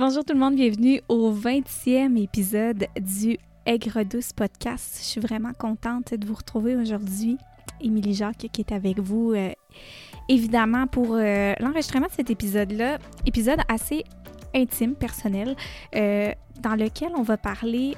Bonjour tout le monde, bienvenue au 20e épisode du Aigre Douce Podcast. Je suis vraiment contente de vous retrouver aujourd'hui. Émilie Jacques qui est avec vous, euh, évidemment, pour euh, l'enregistrement de cet épisode-là. Épisode assez intime, personnel, euh, dans lequel on va parler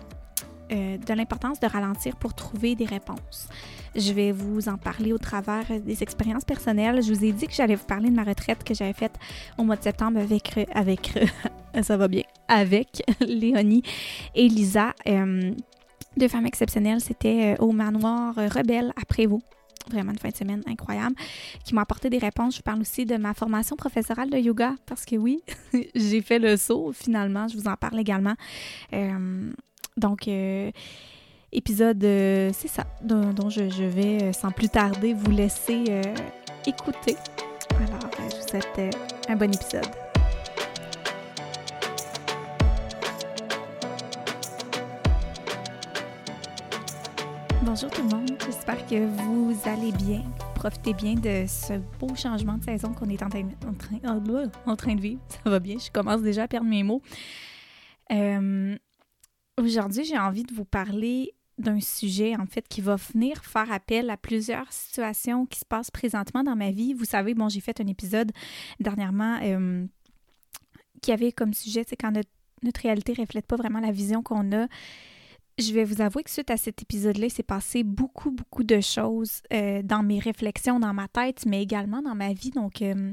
de l'importance de ralentir pour trouver des réponses. Je vais vous en parler au travers des expériences personnelles. Je vous ai dit que j'allais vous parler de ma retraite que j'avais faite au mois de septembre avec, avec ça va bien, avec Léonie et Lisa. Euh, deux femmes exceptionnelles, c'était euh, au manoir Rebelle après vous. Vraiment une fin de semaine incroyable qui m'a apporté des réponses. Je parle aussi de ma formation professorale de yoga parce que oui, j'ai fait le saut finalement. Je vous en parle également. Euh, donc, épisode, c'est ça, dont, je, vais sans plus tarder vous laisser écouter. Alors, je vous souhaite un bon épisode. Bonjour tout le monde, j'espère que vous allez bien. Profitez bien de ce beau changement de saison qu'on est en train, en, en train de vivre. Ça va bien, je commence déjà à perdre mes mots. Euh, aujourd'hui, j'ai envie de vous parler d'un sujet en fait qui va venir faire appel à plusieurs situations qui se passent présentement dans ma vie. Vous savez, bon, j'ai fait un épisode dernièrement euh, qui avait comme sujet, c'est quand notre, réalité reflète pas vraiment la vision qu'on a je vais vous avouer que suite à cet épisode-là, il s'est passé beaucoup, beaucoup de choses euh, dans mes réflexions, dans ma tête, mais également dans ma vie. Donc, euh,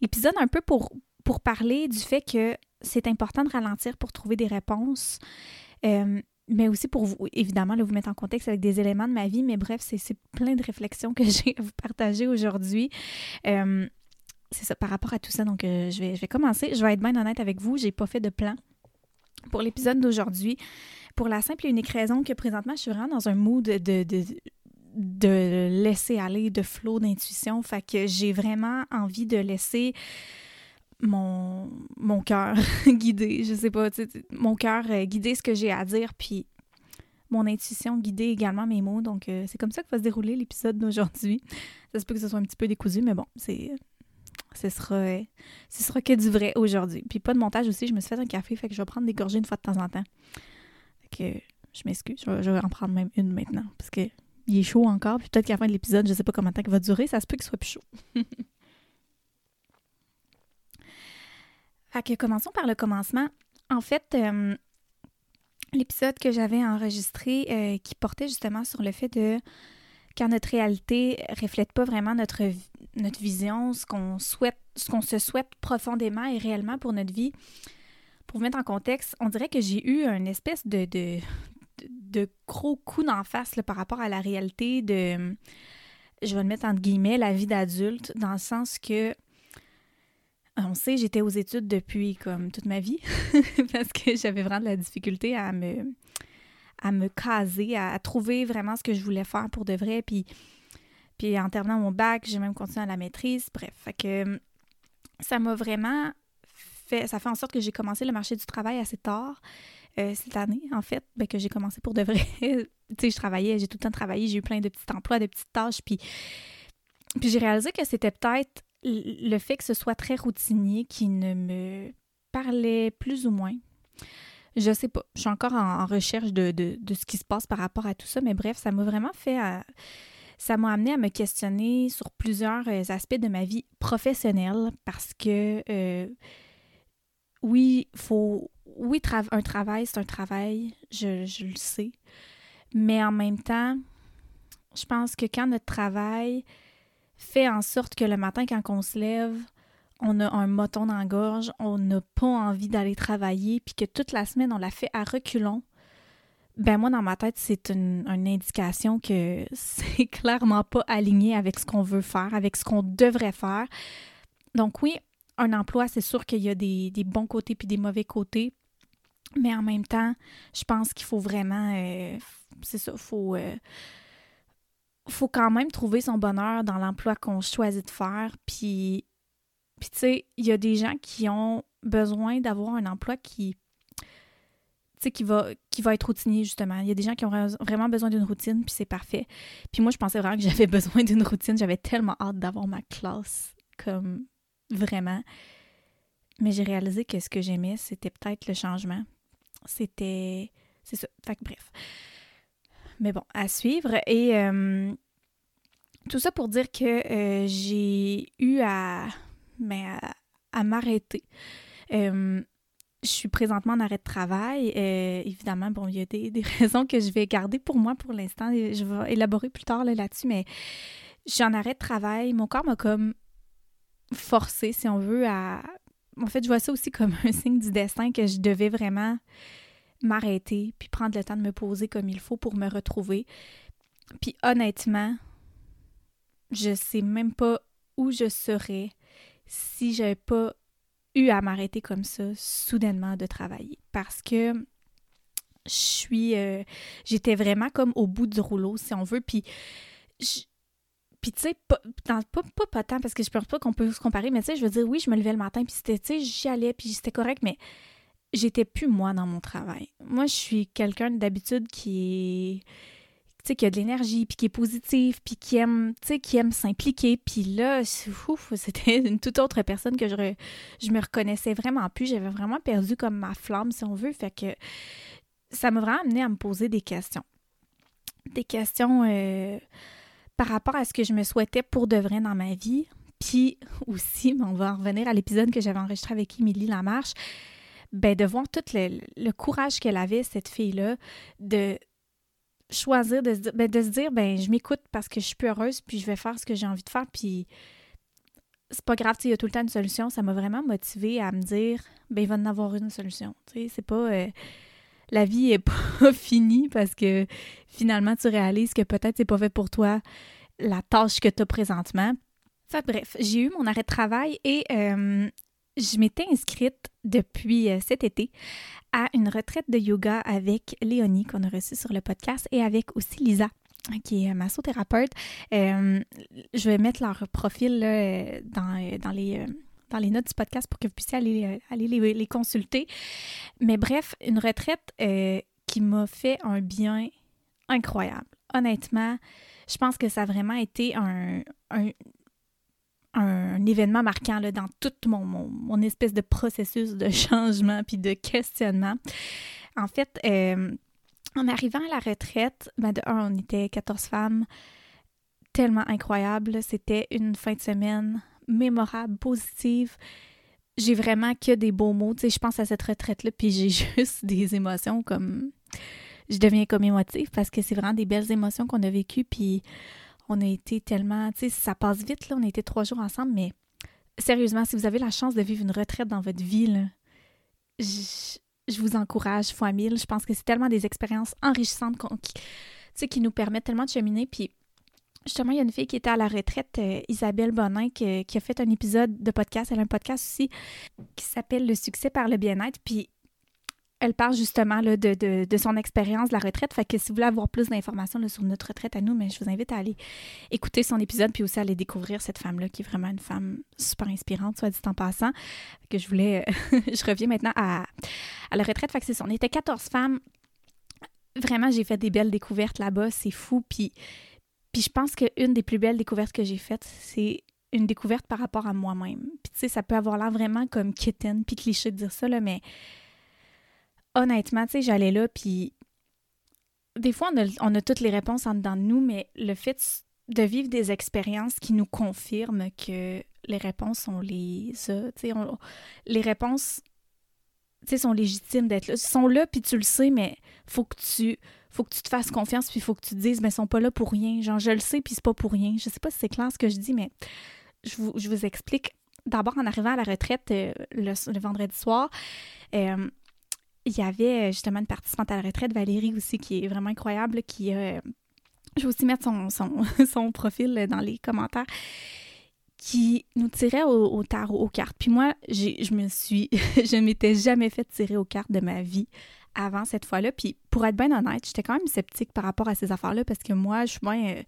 épisode un peu pour, pour parler du fait que c'est important de ralentir pour trouver des réponses, euh, mais aussi pour vous, évidemment, vous mettre en contexte avec des éléments de ma vie. Mais bref, c'est plein de réflexions que j'ai à vous partager aujourd'hui. c'est ça, par rapport à tout ça. Donc, je, vais, je vais commencer. Je vais être bien honnête avec vous. J'ai pas fait de plan pour l'épisode d'aujourd'hui pour la simple et unique raison que présentement, je suis vraiment dans un mood de, de, de laisser aller, de flot d'intuition. Fait que j'ai vraiment envie de laisser mon, mon cœur guider, je sais pas, mon cœur euh, guider ce que j'ai à dire, puis mon intuition guider également mes mots. Donc, euh, c'est comme ça que va se dérouler l'épisode d'aujourd'hui. Ça se peut que ce soit un petit peu décousu, mais bon, c'est ce sera, ce sera que du vrai aujourd'hui. Puis pas de montage aussi, je me suis fait un café, fait que je vais prendre des gorgées une fois de temps en temps que je m'excuse, je, vais en prendre même une maintenant parce que il est chaud encore, puis peut-être qu'à la fin de l'épisode, je sais pas combien de temps il va durer, ça se peut qu'il soit plus chaud. que commençons par le commencement. En fait, euh, l'épisode que j'avais enregistré euh, qui portait justement sur le fait de quand notre réalité reflète pas vraiment notre, notre vision, ce qu'on souhaite, ce qu'on se souhaite profondément et réellement pour notre vie, pour vous mettre en contexte, on dirait que j'ai eu une espèce de, de gros coup d'en face par rapport à la réalité de, je vais le mettre entre guillemets, la vie d'adulte, dans le sens que, on sait, j'étais aux études depuis comme toute ma vie, parce que j'avais vraiment de la difficulté à me, à me caser, à, trouver vraiment ce que je voulais faire pour de vrai. Puis, puis en terminant mon bac, j'ai même continué à la maîtrise. Bref, fait que ça m'a vraiment ça fait en sorte que j'ai commencé le marché du travail assez tard. Euh, cette année, en fait, ben, que j'ai commencé pour de vrai. tu sais, je travaillais, j'ai tout le temps travaillé, j'ai eu plein de petits emplois, de petites tâches, puis, puis j'ai réalisé que c'était peut-être le fait que ce soit très routinier qui ne me parlait plus ou moins. Je sais pas, je suis encore en, recherche de, ce qui se passe par rapport à tout ça, mais bref, ça m'a vraiment fait... ça m'a amené à me questionner sur plusieurs euh, aspects de ma vie professionnelle parce que... Euh, oui, faut. Oui, un travail, c'est un travail, je, le sais. Mais en même temps, je pense que quand notre travail fait en sorte que le matin, quand on se lève, on a un moton dans la gorge, on n'a pas envie d'aller travailler, puis que toute la semaine, on l'a fait à reculons, ben moi, dans ma tête, c'est une, indication que c'est clairement pas aligné avec ce qu'on veut faire, avec ce qu'on devrait faire. Donc oui, un emploi, c'est sûr qu'il y a des, bons côtés puis des mauvais côtés. Mais en même temps, je pense qu'il faut vraiment. Euh, c'est ça, faut. Euh, faut quand même trouver son bonheur dans l'emploi qu'on choisit de faire. Puis, puis tu sais, il y a des gens qui ont besoin d'avoir un emploi qui. Qui va, qui va être routinier, justement. Il y a des gens qui ont vraiment besoin d'une routine, puis c'est parfait. Puis moi, je pensais vraiment que j'avais besoin d'une routine. J'avais tellement hâte d'avoir ma classe comme vraiment. mais j'ai réalisé que ce que j'aimais, c'était peut-être le changement. C'était. C'est ça. Fait que bref. Mais bon, à suivre. Et euh, tout ça pour dire que euh, j'ai eu à, m'arrêter. Euh, je suis présentement en arrêt de travail. évidemment, bon, il y a des, raisons que je vais garder pour moi pour l'instant. Je vais élaborer plus tard là-dessus, mais je suis en arrêt de travail. Mon corps m'a comme forcé, si on veut, à. En fait, je vois ça aussi comme un signe du destin que je devais vraiment m'arrêter puis prendre le temps de me poser comme il faut pour me retrouver. Puis honnêtement, je sais même pas où je serais si j'avais pas eu à m'arrêter comme ça soudainement de travailler parce que je suis euh, j'étais vraiment comme au bout du rouleau si on veut puis puis tu sais pas, pas, pas, tant parce que je pense pas qu'on peut se comparer mais tu sais je veux dire oui je me levais le matin puis c'était tu sais j'y allais puis c'était correct mais j'étais plus moi dans mon travail. Moi, je suis quelqu'un d'habitude qui tu sais, qui a de l'énergie, puis qui est positif, puis qui aime, tu sais, qui aime s'impliquer. Puis là, c'était une toute autre personne que je, je me reconnaissais vraiment plus. J'avais vraiment perdu comme ma flamme, si on veut. Fait que ça m'a vraiment amené à me poser des questions. Des questions euh, par rapport à ce que je me souhaitais pour de vrai dans ma vie. Puis aussi, on va en revenir à l'épisode que j'avais enregistré avec Émilie Lamarche ben, de voir tout le, courage qu'elle avait, cette fille-là, de choisir de se dire, ben, de se dire, ben, je m'écoute parce que je suis plus heureuse, puis je vais faire ce que j'ai envie de faire, puis c'est pas grave, il y a tout le temps une solution. Ça m'a vraiment motivée à me dire, ben, il va en avoir une solution. C'est pas. Euh, la vie est pas finie parce que finalement, tu réalises que peut-être c'est pas fait pour toi la tâche que tu as présentement. Fait bref, j'ai eu mon arrêt de travail et euh, je m'étais inscrite depuis euh, cet été à une retraite de yoga avec Léonie qu'on a reçue sur le podcast et avec aussi Lisa qui est massothérapeute. Euh, je vais mettre leur profil dans, dans, les, dans les notes du podcast pour que vous puissiez aller, aller les, consulter. Mais bref, une retraite euh, qui m'a fait un bien incroyable. Honnêtement, je pense que ça a vraiment été un, un événement marquant là, dans tout mon, mon, espèce de processus de changement puis de questionnement. En fait, euh, en arrivant à la retraite, ben de un, on était 14 femmes, tellement incroyable. C'était une fin de semaine mémorable, positive. J'ai vraiment que des beaux mots. Je pense à cette retraite-là, puis j'ai juste des émotions comme. Je deviens comme émotive parce que c'est vraiment des belles émotions qu'on a vécues, puis on a été tellement, tu sais, ça passe vite, là, on a été trois jours ensemble, mais sérieusement, si vous avez la chance de vivre une retraite dans votre vie, je, vous encourage fois mille. Je pense que c'est tellement des expériences enrichissantes qui, qui nous permettent tellement de cheminer. Puis justement, il y a une fille qui était à la retraite, euh, Isabelle Bonin, qui, a fait un épisode de podcast. Elle a un podcast aussi qui s'appelle Le succès par le bien-être. Puis elle parle justement de, son expérience de la retraite. Fait que si vous voulez avoir plus d'informations sur notre retraite à nous, mais je vous invite à aller écouter son épisode puis aussi à aller découvrir cette femme-là qui est vraiment une femme super inspirante, soit dit en passant. que je voulais. je reviens maintenant à, la retraite. Fait c'est. On était 14 femmes. Vraiment, j'ai fait des belles découvertes là-bas. C'est fou. Puis, puis je pense qu'une des plus belles découvertes que j'ai faites, c'est une découverte par rapport à moi-même. Puis tu sais, ça peut avoir l'air vraiment comme kitten puis cliché de dire ça, là, mais honnêtement, tu sais, j'allais là, puis des fois, on a, toutes les réponses en dedans de nous, mais le fait de vivre des expériences qui nous confirment que les réponses, on les tu sais, les réponses, tu sais, sont légitimes d'être là. Ils sont là, puis tu le sais, mais faut que tu faut que tu te fasses confiance, puis faut que tu te dises, mais ils sont pas là pour rien. Genre, je le sais, puis c'est pas pour rien. Je sais pas si c'est clair ce que je dis, mais je vous, je vous explique. D'abord, en arrivant à la retraite euh, le, vendredi soir, euh, il y avait euh, justement une participante à la retraite, Valérie aussi, qui est vraiment incroyable, qui euh, je vais aussi mettre son, son, profil dans les commentaires, qui nous tirait au, tarot, aux cartes. Puis moi, je me suis, je m'étais jamais fait tirer aux cartes de ma vie avant cette fois-là. Puis pour être bien honnête, j'étais quand même sceptique par rapport à ces affaires-là parce que moi, je suis bien. Euh,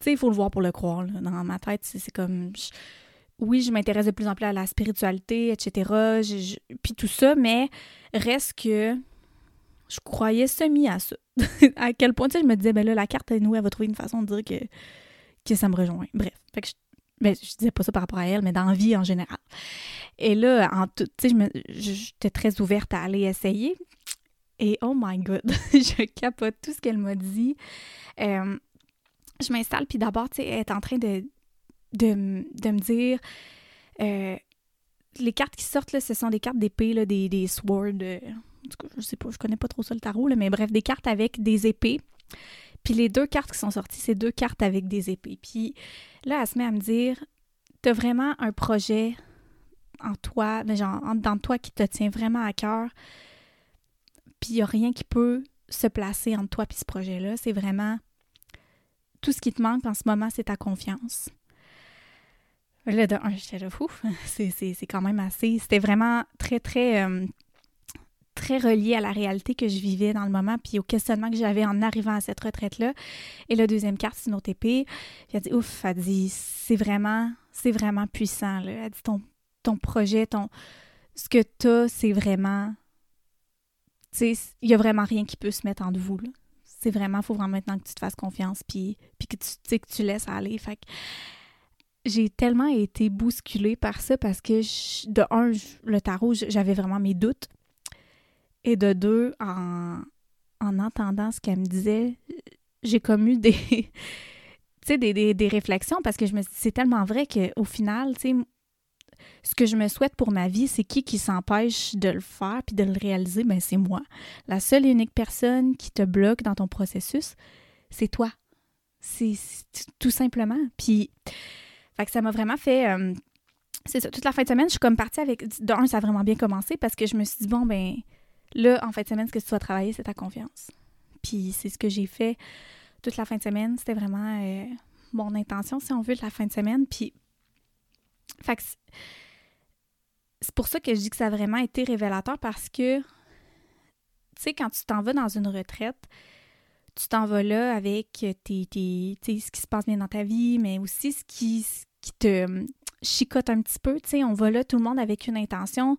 tu sais, il faut le voir pour le croire. Dans ma tête, c'est comme oui, je m'intéresse de plus en plus à la spiritualité, etc. puis tout ça, mais reste que je croyais semi à ça. à quel point, tu sais, je me disais, ben là, la carte, nous, elle va trouver une façon de dire que, que ça me rejoint. Bref. Fait que ben, je disais pas ça par rapport à elle, mais dans la vie en général. Et là, en tout, tu sais, j'étais très ouverte à aller essayer. Et oh my god, je capote tout ce qu'elle m'a dit. Euh, je m'installe, puis d'abord, tu sais, elle est en train de, de, me dire euh, les cartes qui sortent, là, ce sont des cartes d'épée, des, des swords. Euh, en tout je sais pas, je connais pas trop ça le tarot, là, mais bref, des cartes avec des épées. Puis les deux cartes qui sont sorties, c'est deux cartes avec des épées. Puis là, elle se met à me dire T'as vraiment un projet en toi, genre dans toi qui te tient vraiment à cœur. Puis il n'y a rien qui peut se placer entre toi et ce projet-là. C'est vraiment tout ce qui te manque en ce moment, c'est ta confiance. Là, de un, j'étais là, c'est quand même assez. C'était vraiment très, très, euh, très relié à la réalité que je vivais dans le moment, puis au questionnement que j'avais en arrivant à cette retraite-là. Et la deuxième carte, c'est une épée. Puis elle dit, ouf, elle dit, c'est vraiment, c'est vraiment puissant. Là. Elle dit, ton, ton projet, ton, ce que tu as, c'est vraiment. Tu sais, il n'y a vraiment rien qui peut se mettre entre vous. C'est vraiment, il faut vraiment maintenant que tu te fasses confiance, puis, puis que tu, que tu laisses aller. Fait que j'ai tellement été bousculée par ça parce que, de un, le tarot, j'avais vraiment mes doutes. Et de deux, en, en entendant ce qu'elle me disait, j'ai comme eu des, des, des, des, réflexions parce que je me c'est tellement vrai qu'au final, ce que je me souhaite pour ma vie, c'est qui qui s'empêche de le faire puis de le réaliser? Ben, c'est moi. La seule et unique personne qui te bloque dans ton processus, c'est toi. C'est tout simplement. Puis, fait que ça m'a vraiment fait. Euh, c'est ça. Toute la fin de semaine, je suis comme partie avec. D'un, ça a vraiment bien commencé parce que je me suis dit, bon, ben, là, en fin de semaine, ce que tu dois travailler, c'est ta confiance. Puis, c'est ce que j'ai fait toute la fin de semaine. C'était vraiment euh, mon intention, si on veut, de la fin de semaine. Puis, fait que c'est pour ça que je dis que ça a vraiment été révélateur parce que, tu sais, quand tu t'en vas dans une retraite, tu t'en vas là avec tes, tes ce qui se passe bien dans ta vie, mais aussi ce qui, qui te hum, chicote un petit peu. Tu sais, on va là, tout le monde avec une intention.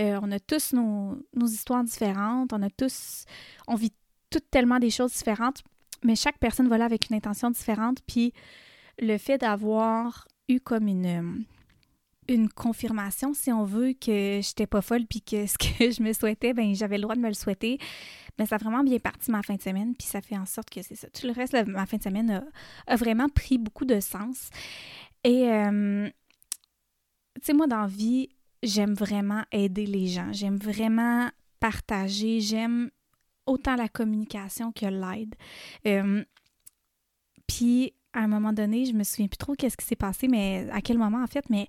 Euh, on a tous nos, nos, histoires différentes. On a tous. On vit toutes tellement des choses différentes, mais chaque personne va là avec une intention différente. Puis le fait d'avoir eu comme une hum, une confirmation, si on veut, que j'étais pas folle puis que ce que je me souhaitais, ben j'avais le droit de me le souhaiter. Mais ça a vraiment bien parti ma fin de semaine, puis ça fait en sorte que c'est ça. Tout le reste ma fin de semaine a, vraiment pris beaucoup de sens. Et, tu sais, moi, dans vie, j'aime vraiment aider les gens. J'aime vraiment partager. J'aime autant la communication que l'aide. Puis, à un moment donné, je me souviens plus trop qu'est-ce qui s'est passé, mais à quel moment, en fait, mais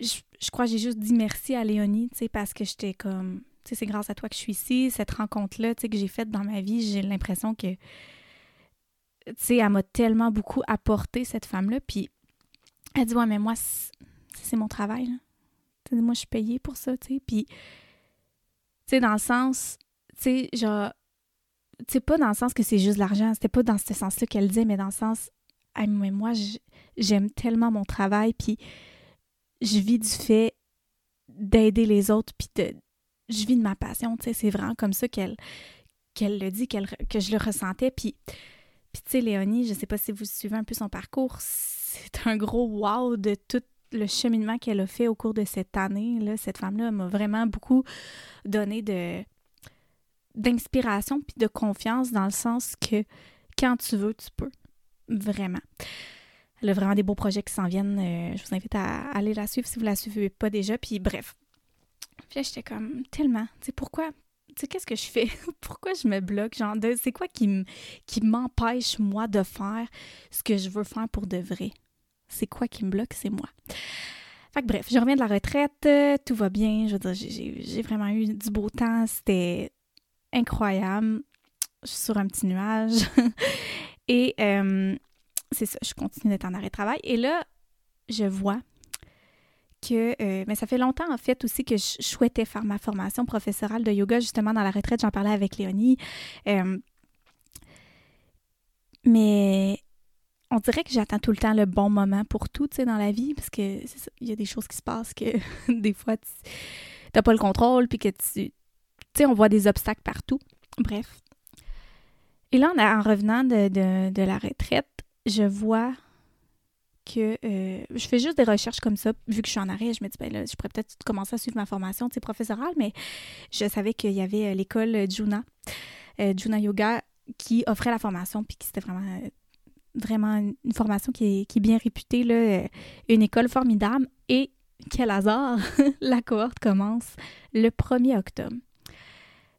je, crois que j'ai juste dit merci à Léonie, tu parce que j'étais comme, tu c'est grâce à toi que je suis ici, cette rencontre-là, tu sais, que j'ai faite dans ma vie, j'ai l'impression que, tu sais, elle m'a tellement beaucoup apporté, cette femme-là, puis elle dit, ouais, mais moi, c'est mon travail, moi, je suis payée pour ça, tu sais, puis, tu sais, dans le sens, tu sais, genre, tu pas dans le sens que c'est juste l'argent, c'était pas dans ce sens-là qu'elle disait, mais dans le sens, mais moi, j'aime tellement mon travail, puis je vis du fait d'aider les autres, puis de, je vis de ma passion, tu sais, c'est vraiment comme ça qu'elle qu'elle le dit, qu'elle, que je le ressentais, puis, puis tu sais, Léonie, je sais pas si vous suivez un peu son parcours, c'est un gros wow de tout le cheminement qu'elle a fait au cours de cette année, cette femme-là m'a vraiment beaucoup donné de d'inspiration puis de confiance dans le sens que quand tu veux, tu peux. Vraiment. Elle vraiment des beaux projets qui s'en viennent. Euh, je vous invite à aller la suivre si vous la suivez pas déjà. Puis bref. Puis là, j'étais comme tellement. Tu sais, pourquoi? Tu sais, qu'est-ce que je fais? pourquoi je me bloque? Genre, c'est quoi qui m'empêche, moi, de faire ce que je veux faire pour de vrai? C'est quoi qui me bloque? C'est moi. Fait que bref, je reviens de la retraite, tout va bien. Je veux dire, j'ai vraiment eu du beau temps. C'était incroyable. Je suis sur un petit nuage. Et euh, c'est ça, je continue d'être en arrêt de travail. Et là, je vois que, euh, mais ça fait longtemps en fait aussi que je souhaitais faire ma formation professorale de yoga justement dans la retraite. J'en parlais avec Léonie. Euh, mais on dirait que j'attends tout le temps le bon moment pour tout, tu sais, dans la vie, parce que il y a des choses qui se passent que des fois tu n'as pas le contrôle, puis que tu, tu sais, on voit des obstacles partout. Bref. Et là, en revenant de, de la retraite, je vois que euh, je fais juste des recherches comme ça. Vu que je suis en arrêt, je me dis, ben là, je pourrais peut-être commencer à suivre ma formation professorale, mais je savais qu'il y avait l'école Juna, Juna Yoga, qui offrait la formation, puis qui c'était vraiment vraiment une formation qui est, bien réputée, là, une école formidable. Et quel hasard, la cohorte commence le 1er octobre.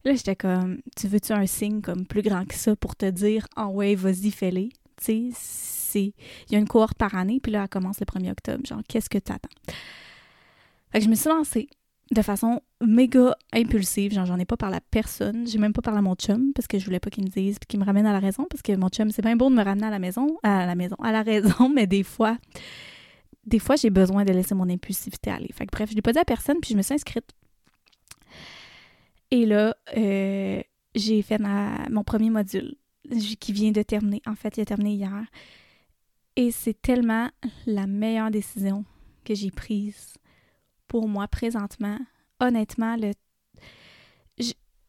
Là, j'étais comme, tu veux-tu un signe comme plus grand que ça pour te dire, ah oh ouais, vas-y, fais-les. Sais, il y a une cohorte par année, puis là, elle commence le 1er octobre. Genre, qu'est-ce que tu attends? Fait que je me suis lancée de façon méga impulsive. Genre, j'en ai pas parlé à personne. J'ai même pas parlé à mon chum parce que je voulais pas qu'il me dise puis qu'il me ramène à la raison parce que mon chum, c'est bien beau de me ramener à la maison, à la maison, à la raison, mais des fois, des fois, j'ai besoin de laisser mon impulsivité aller. Fait que bref, je l'ai pas dit à personne puis je me suis inscrite et là, euh, j'ai fait mon premier module qui vient de terminer. En fait, il a terminé hier. Et c'est tellement la meilleure décision que j'ai prise pour moi présentement. Honnêtement,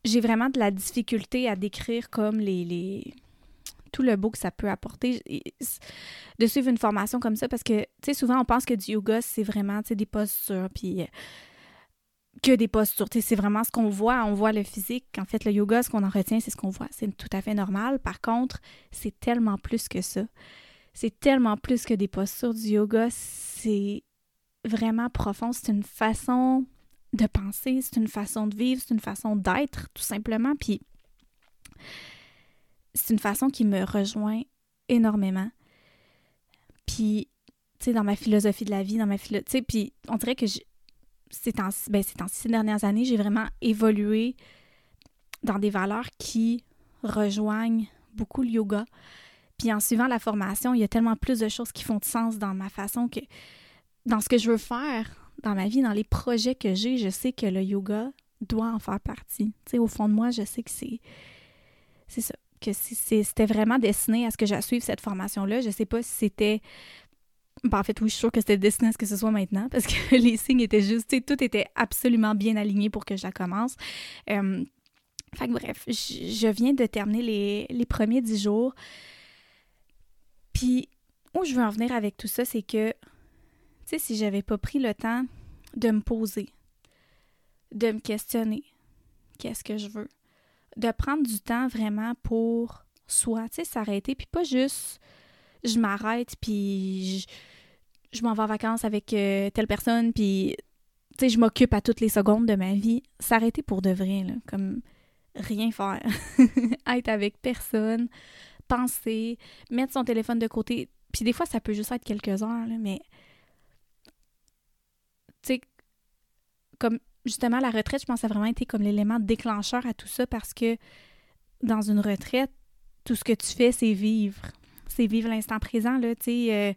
j'ai vraiment de la difficulté à décrire comme les, tout le beau que ça peut apporter de suivre une formation comme ça parce que tu sais souvent on pense que du yoga c'est vraiment des postures puis que des postures. C'est vraiment ce qu'on voit. On voit le physique. En fait, le yoga, ce qu'on en retient, c'est ce qu'on voit. C'est tout à fait normal. Par contre, c'est tellement plus que ça. C'est tellement plus que des postures du yoga. C'est vraiment profond. C'est une façon de penser, c'est une façon de vivre, c'est une façon d'être, tout simplement. Puis, c'est une façon qui me rejoint énormément. Puis, tu sais, dans ma philosophie de la vie, dans ma philosophie, puis on dirait que ces temps, ben, ces, dernières années, j'ai vraiment évolué dans des valeurs qui rejoignent beaucoup le yoga. Puis en suivant la formation, il y a tellement plus de choses qui font de sens dans ma façon que dans ce que je veux faire dans ma vie, dans les projets que j'ai, je sais que le yoga doit en faire partie. Tu au fond de moi, je sais que c'est c'est ça que c'était vraiment destiné à ce que je suive cette formation-là. Je sais pas si c'était ben, en fait, oui, je suis sûre que c'était destiné à ce que ce soit maintenant parce que les signes étaient juste, tout était absolument bien aligné pour que je la commence. Euh, fait que bref, je viens de terminer les, premiers dix jours. Puis, où je veux en venir avec tout ça, c'est que, tu sais, si j'avais pas pris le temps de me poser, de me questionner, qu'est-ce que je veux, de prendre du temps vraiment pour soi, tu sais, s'arrêter, puis pas juste je m'arrête, puis je, m'en vais en vacances avec euh, telle personne, puis tu sais, je m'occupe à toutes les secondes de ma vie. S'arrêter pour de vrai, là, comme rien faire. être avec personne, penser, mettre son téléphone de côté. Puis des fois, ça peut juste être quelques heures, là, mais tu sais, comme justement la retraite, je pense a vraiment été comme l'élément déclencheur à tout ça parce que dans une retraite, tout ce que tu fais, c'est vivre c'est vivre l'instant présent, là, tu sais. Euh,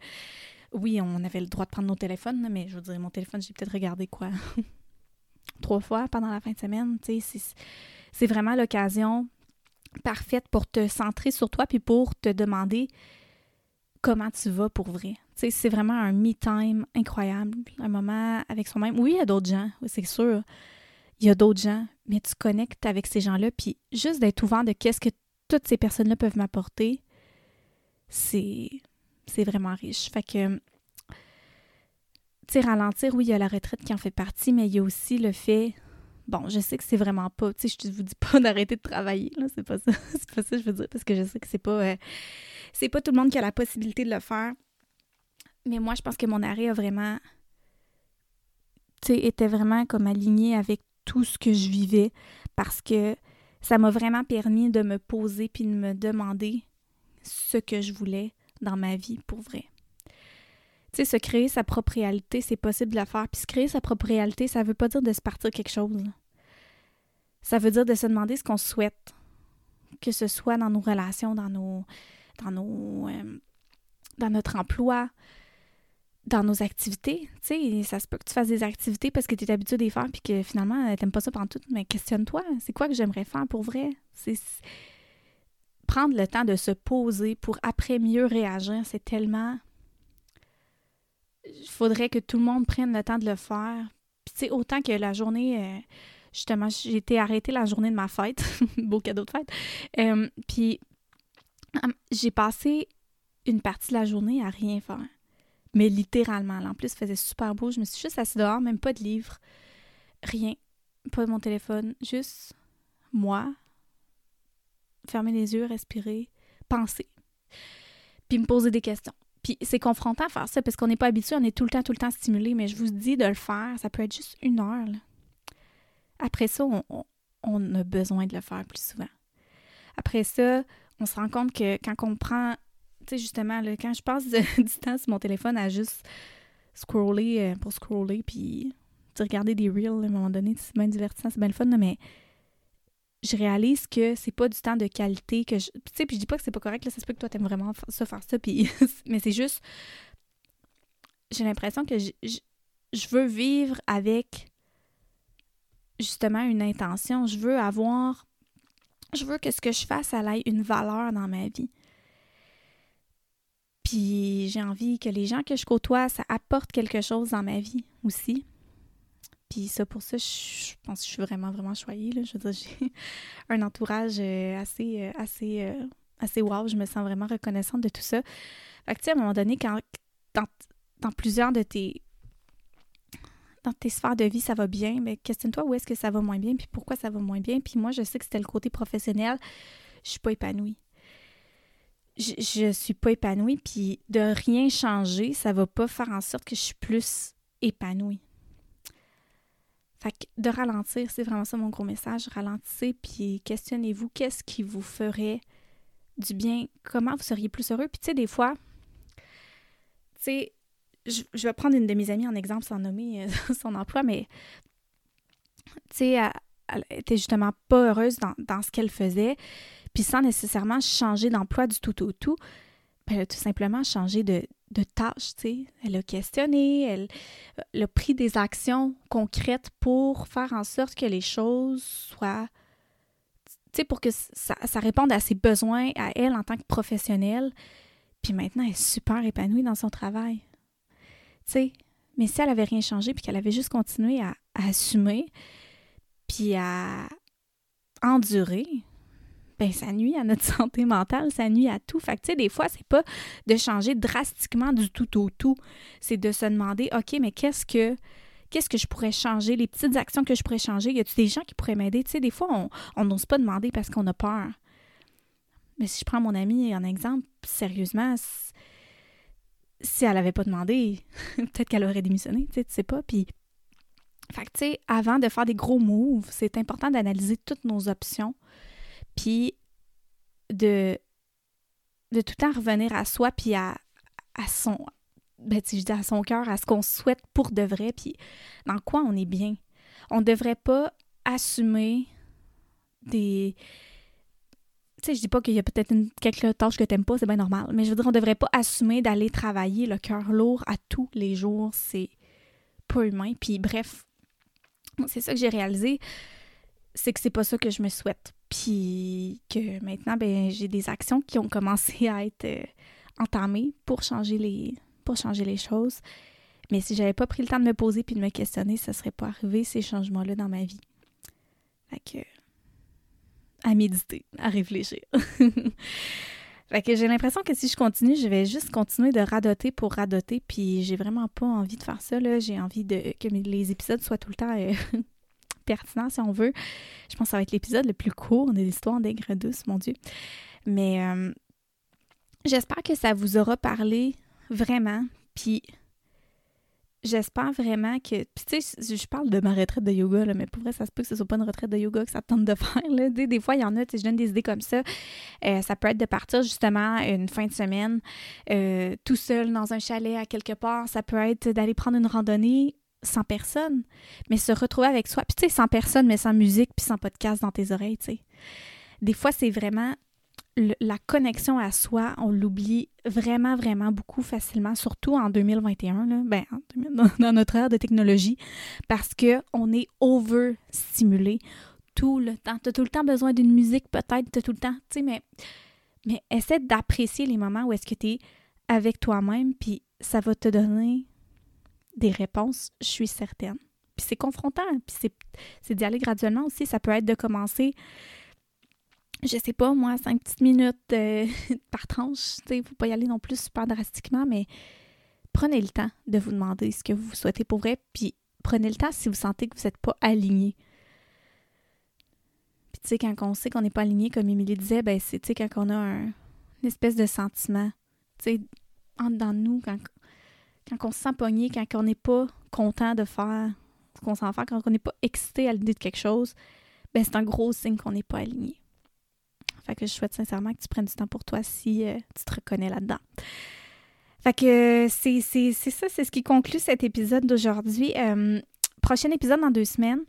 oui, on avait le droit de prendre nos téléphones, mais je veux dire, mon téléphone, j'ai peut-être regardé quoi? Trois fois pendant la fin de semaine. C'est vraiment l'occasion parfaite pour te centrer sur toi puis pour te demander comment tu vas pour vrai. C'est vraiment un me-time incroyable, un moment avec soi-même. Oui, il y a d'autres gens, c'est sûr. Il y a d'autres gens, mais tu connectes avec ces gens-là, puis juste d'être ouvert de qu'est-ce que toutes ces personnes-là peuvent m'apporter, c'est, c'est vraiment riche. Fait que, tu ralentir, oui, il y a la retraite qui en fait partie, mais il y a aussi le fait, bon, je sais que c'est vraiment pas, tu sais, je vous dis pas d'arrêter de travailler, là, c'est pas ça, c'est pas ça que je veux dire, parce que je sais que c'est pas, euh, c'est pas tout le monde qui a la possibilité de le faire. Mais moi, je pense que mon arrêt a vraiment, tu sais, était vraiment comme aligné avec tout ce que je vivais, parce que ça m'a vraiment permis de me poser puis de me demander ce que je voulais dans ma vie pour vrai. Tu sais, se créer sa propre réalité, c'est possible de le faire. Puis se créer sa propre réalité, ça veut pas dire de se partir quelque chose. Ça veut dire de se demander ce qu'on souhaite. Que ce soit dans nos relations, dans nos. dans nos. Euh, dans notre emploi, dans nos activités. Tu sais, ça se peut que tu fasses des activités parce que tu es habitué de les faire puis que finalement, t'aimes pas ça pendant tout. Mais questionne-toi, c'est quoi que j'aimerais faire pour vrai? C'est prendre le temps de se poser pour après mieux réagir, c'est tellement. Il faudrait que tout le monde prenne le temps de le faire. Puis, tu autant que la journée. Euh, justement, j'ai été arrêtée la journée de ma fête. Beau cadeau de fête. Euh, puis, j'ai passé une partie de la journée à rien faire. Mais littéralement, là, en plus, il faisait super beau. Je me suis juste assise dehors, même pas de livre, rien, pas de mon téléphone, juste moi, fermer les yeux, respirer, penser, puis me poser des questions. Puis c'est confrontant à faire ça parce qu'on n'est pas habitué, on est tout le temps, tout le temps stimulé, mais je vous dis de le faire, ça peut être juste une heure. Après ça, on, a besoin de le faire plus souvent. Après ça, on se rend compte que quand on prend, tu sais, justement, quand je passe du temps sur mon téléphone à juste scroller euh, pour scroller, puis regarder des reels à un moment donné, c'est bien divertissant, c'est bien le fun, mais je réalise que c'est pas du temps de qualité que je. Tu sais, puis je dis pas que c'est pas correct, là, ça se peut que toi t'aimes vraiment ça, faire ça, puis. mais c'est juste. J'ai l'impression que je, veux vivre avec justement une intention. Je veux avoir. Je veux que ce que je fasse, ça ait une valeur dans ma vie. Puis j'ai envie que les gens que je côtoie, ça apporte quelque chose dans ma vie aussi. Puis ça, pour ça, je pense que je suis vraiment, vraiment choyée. Là. Je veux dire, j'ai un entourage euh, assez, euh, assez, euh, assez wow. Je me sens vraiment reconnaissante de tout ça. Fait que, tu sais, à un moment donné, quand dans, plusieurs de tes dans tes sphères de vie, ça va bien, mais questionne-toi où est-ce que ça va moins bien, puis pourquoi ça va moins bien. Puis moi, je sais que c'était le côté professionnel. Je suis pas épanouie. Je, je suis pas épanouie, puis de rien changer, ça va pas faire en sorte que je suis plus épanouie. Fait que de ralentir, c'est vraiment ça mon gros message. Ralentissez, puis questionnez-vous qu'est-ce qui vous ferait du bien, comment vous seriez plus heureux? Puis tu sais, des fois, tu sais, je, vais prendre une de mes amies en exemple sans nommer euh, son emploi, mais tu sais, elle, était justement pas heureuse dans, ce qu'elle faisait, puis sans nécessairement changer d'emploi du tout au tout, ben, elle a tout simplement changé de, de tâches, tu sais. Elle a questionné, elle, a pris des actions concrètes pour faire en sorte que les choses soient, tu sais, pour que ça, ça, réponde à ses besoins, à elle en tant que professionnelle. Puis maintenant, elle est super épanouie dans son travail. Tu sais, mais si elle avait rien changé, puis qu'elle avait juste continué à assumer, puis à endurer, ben ça nuit à notre santé mentale, ça nuit à tout. Tu sais, des fois, c'est pas de changer drastiquement du tout au tout. C'est de se demander, OK, mais qu'est-ce que qu'est-ce que je pourrais changer, les petites actions que je pourrais changer? Y a-t-il des gens qui pourraient m'aider? Tu sais, des fois, on n'ose pas demander parce qu'on a peur. Mais si je prends mon amie en exemple, sérieusement, si elle avait pas demandé, peut-être qu'elle aurait démissionné, tu sais, tu sais pas. Puis, fait que, tu sais, avant de faire des gros moves, c'est important d'analyser toutes nos options puis de, tout le temps revenir à soi, puis à, son, ben, à son cœur, à ce qu'on souhaite pour de vrai, puis dans quoi on est bien. On ne devrait pas assumer des... Tu sais, je dis pas qu'il y a peut-être quelques tâches que tu n'aimes pas, c'est bien normal, mais je veux dire, on devrait pas assumer d'aller travailler le cœur lourd à tous les jours, c'est pas humain. Puis bref, c'est ça que j'ai réalisé, c'est que c'est pas ça que je me souhaite. Puis que maintenant, ben, j'ai des actions qui ont commencé à être euh, entamées pour changer les, pour changer les choses. Mais si j'avais pas pris le temps de me poser puis de me questionner, ça serait pas arrivé ces changements-là dans ma vie. Fait que à méditer, à réfléchir. fait que j'ai l'impression que si je continue, je vais juste continuer de radoter pour radoter, puis j'ai vraiment pas envie de faire ça. J'ai envie de que les épisodes soient tout le temps euh, pertinent, si on veut. Je pense que ça va être l'épisode le plus court de l'histoire d'Aigre douce, mon Dieu. Mais euh, j'espère que ça vous aura parlé vraiment. Puis j'espère vraiment que. Puis tu sais, je parle de ma retraite de yoga, là, mais pour vrai, ça se peut que ce soit pas une retraite de yoga que ça tente de faire. Des, des fois, il y en a, tu je donne des idées comme ça. Euh, ça peut être de partir justement une fin de semaine euh, tout seul dans un chalet à quelque part. Ça peut être d'aller prendre une randonnée sans personne, mais se retrouver avec soi. Puis tu sais, sans personne, mais sans musique, puis sans podcast dans tes oreilles, tu sais. Des fois, c'est vraiment la connexion à soi, on l'oublie vraiment, vraiment beaucoup facilement, surtout en 2021, là, ben, dans notre ère de technologie, parce qu'on est over-stimulé tout le temps. Tu as tout le temps besoin d'une musique, peut-être, tu as tout le temps, tu sais, mais, mais essaie d'apprécier les moments où est-ce que tu es avec toi-même, puis ça va te donner des réponses, je suis certaine. Puis c'est confrontant, puis c'est d'y aller graduellement aussi. Ça peut être de commencer, je sais pas, moi, cinq petites minutes euh, par tranche. Tu sais, faut pas y aller non plus super drastiquement, mais prenez le temps de vous demander ce que vous souhaitez pour vrai, puis prenez le temps si vous sentez que vous n'êtes pas aligné. Puis tu sais, quand on sait qu'on n'est pas aligné, comme Émilie disait, ben c'est quand on a un, une espèce de sentiment, tu sais, en nous, quand, quand on se sent pogné, quand on n'est pas content de faire ce qu'on s'en fait, quand on n'est pas excité à l'idée de quelque chose, ben c'est un gros signe qu'on n'est pas aligné. Fait que je souhaite sincèrement que tu prennes du temps pour toi si euh, tu te reconnais là-dedans. Fait que c'est ça, c'est ce qui conclut cet épisode d'aujourd'hui. Euh, prochain épisode dans deux semaines.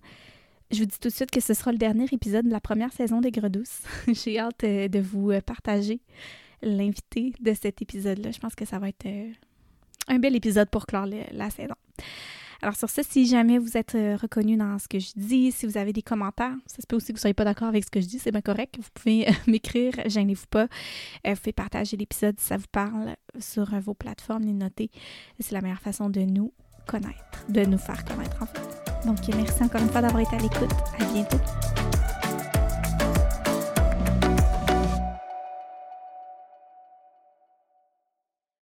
Je vous dis tout de suite que ce sera le dernier épisode de la première saison des Gredouces. J'ai hâte euh, de vous partager l'invité de cet épisode-là. Je pense que ça va être un bel épisode pour clore la saison. Alors sur ça, si jamais vous êtes euh, reconnu dans ce que je dis, si vous avez des commentaires, ça se peut aussi que vous ne soyez pas d'accord avec ce que je dis, c'est bien correct. Vous pouvez euh, m'écrire, gênez-vous pas. Euh, vous pouvez partager l'épisode si ça vous parle sur vos plateformes, les noter. C'est la meilleure façon de nous connaître, de nous faire connaître en fait. Donc merci encore une fois d'avoir été à l'écoute. À bientôt.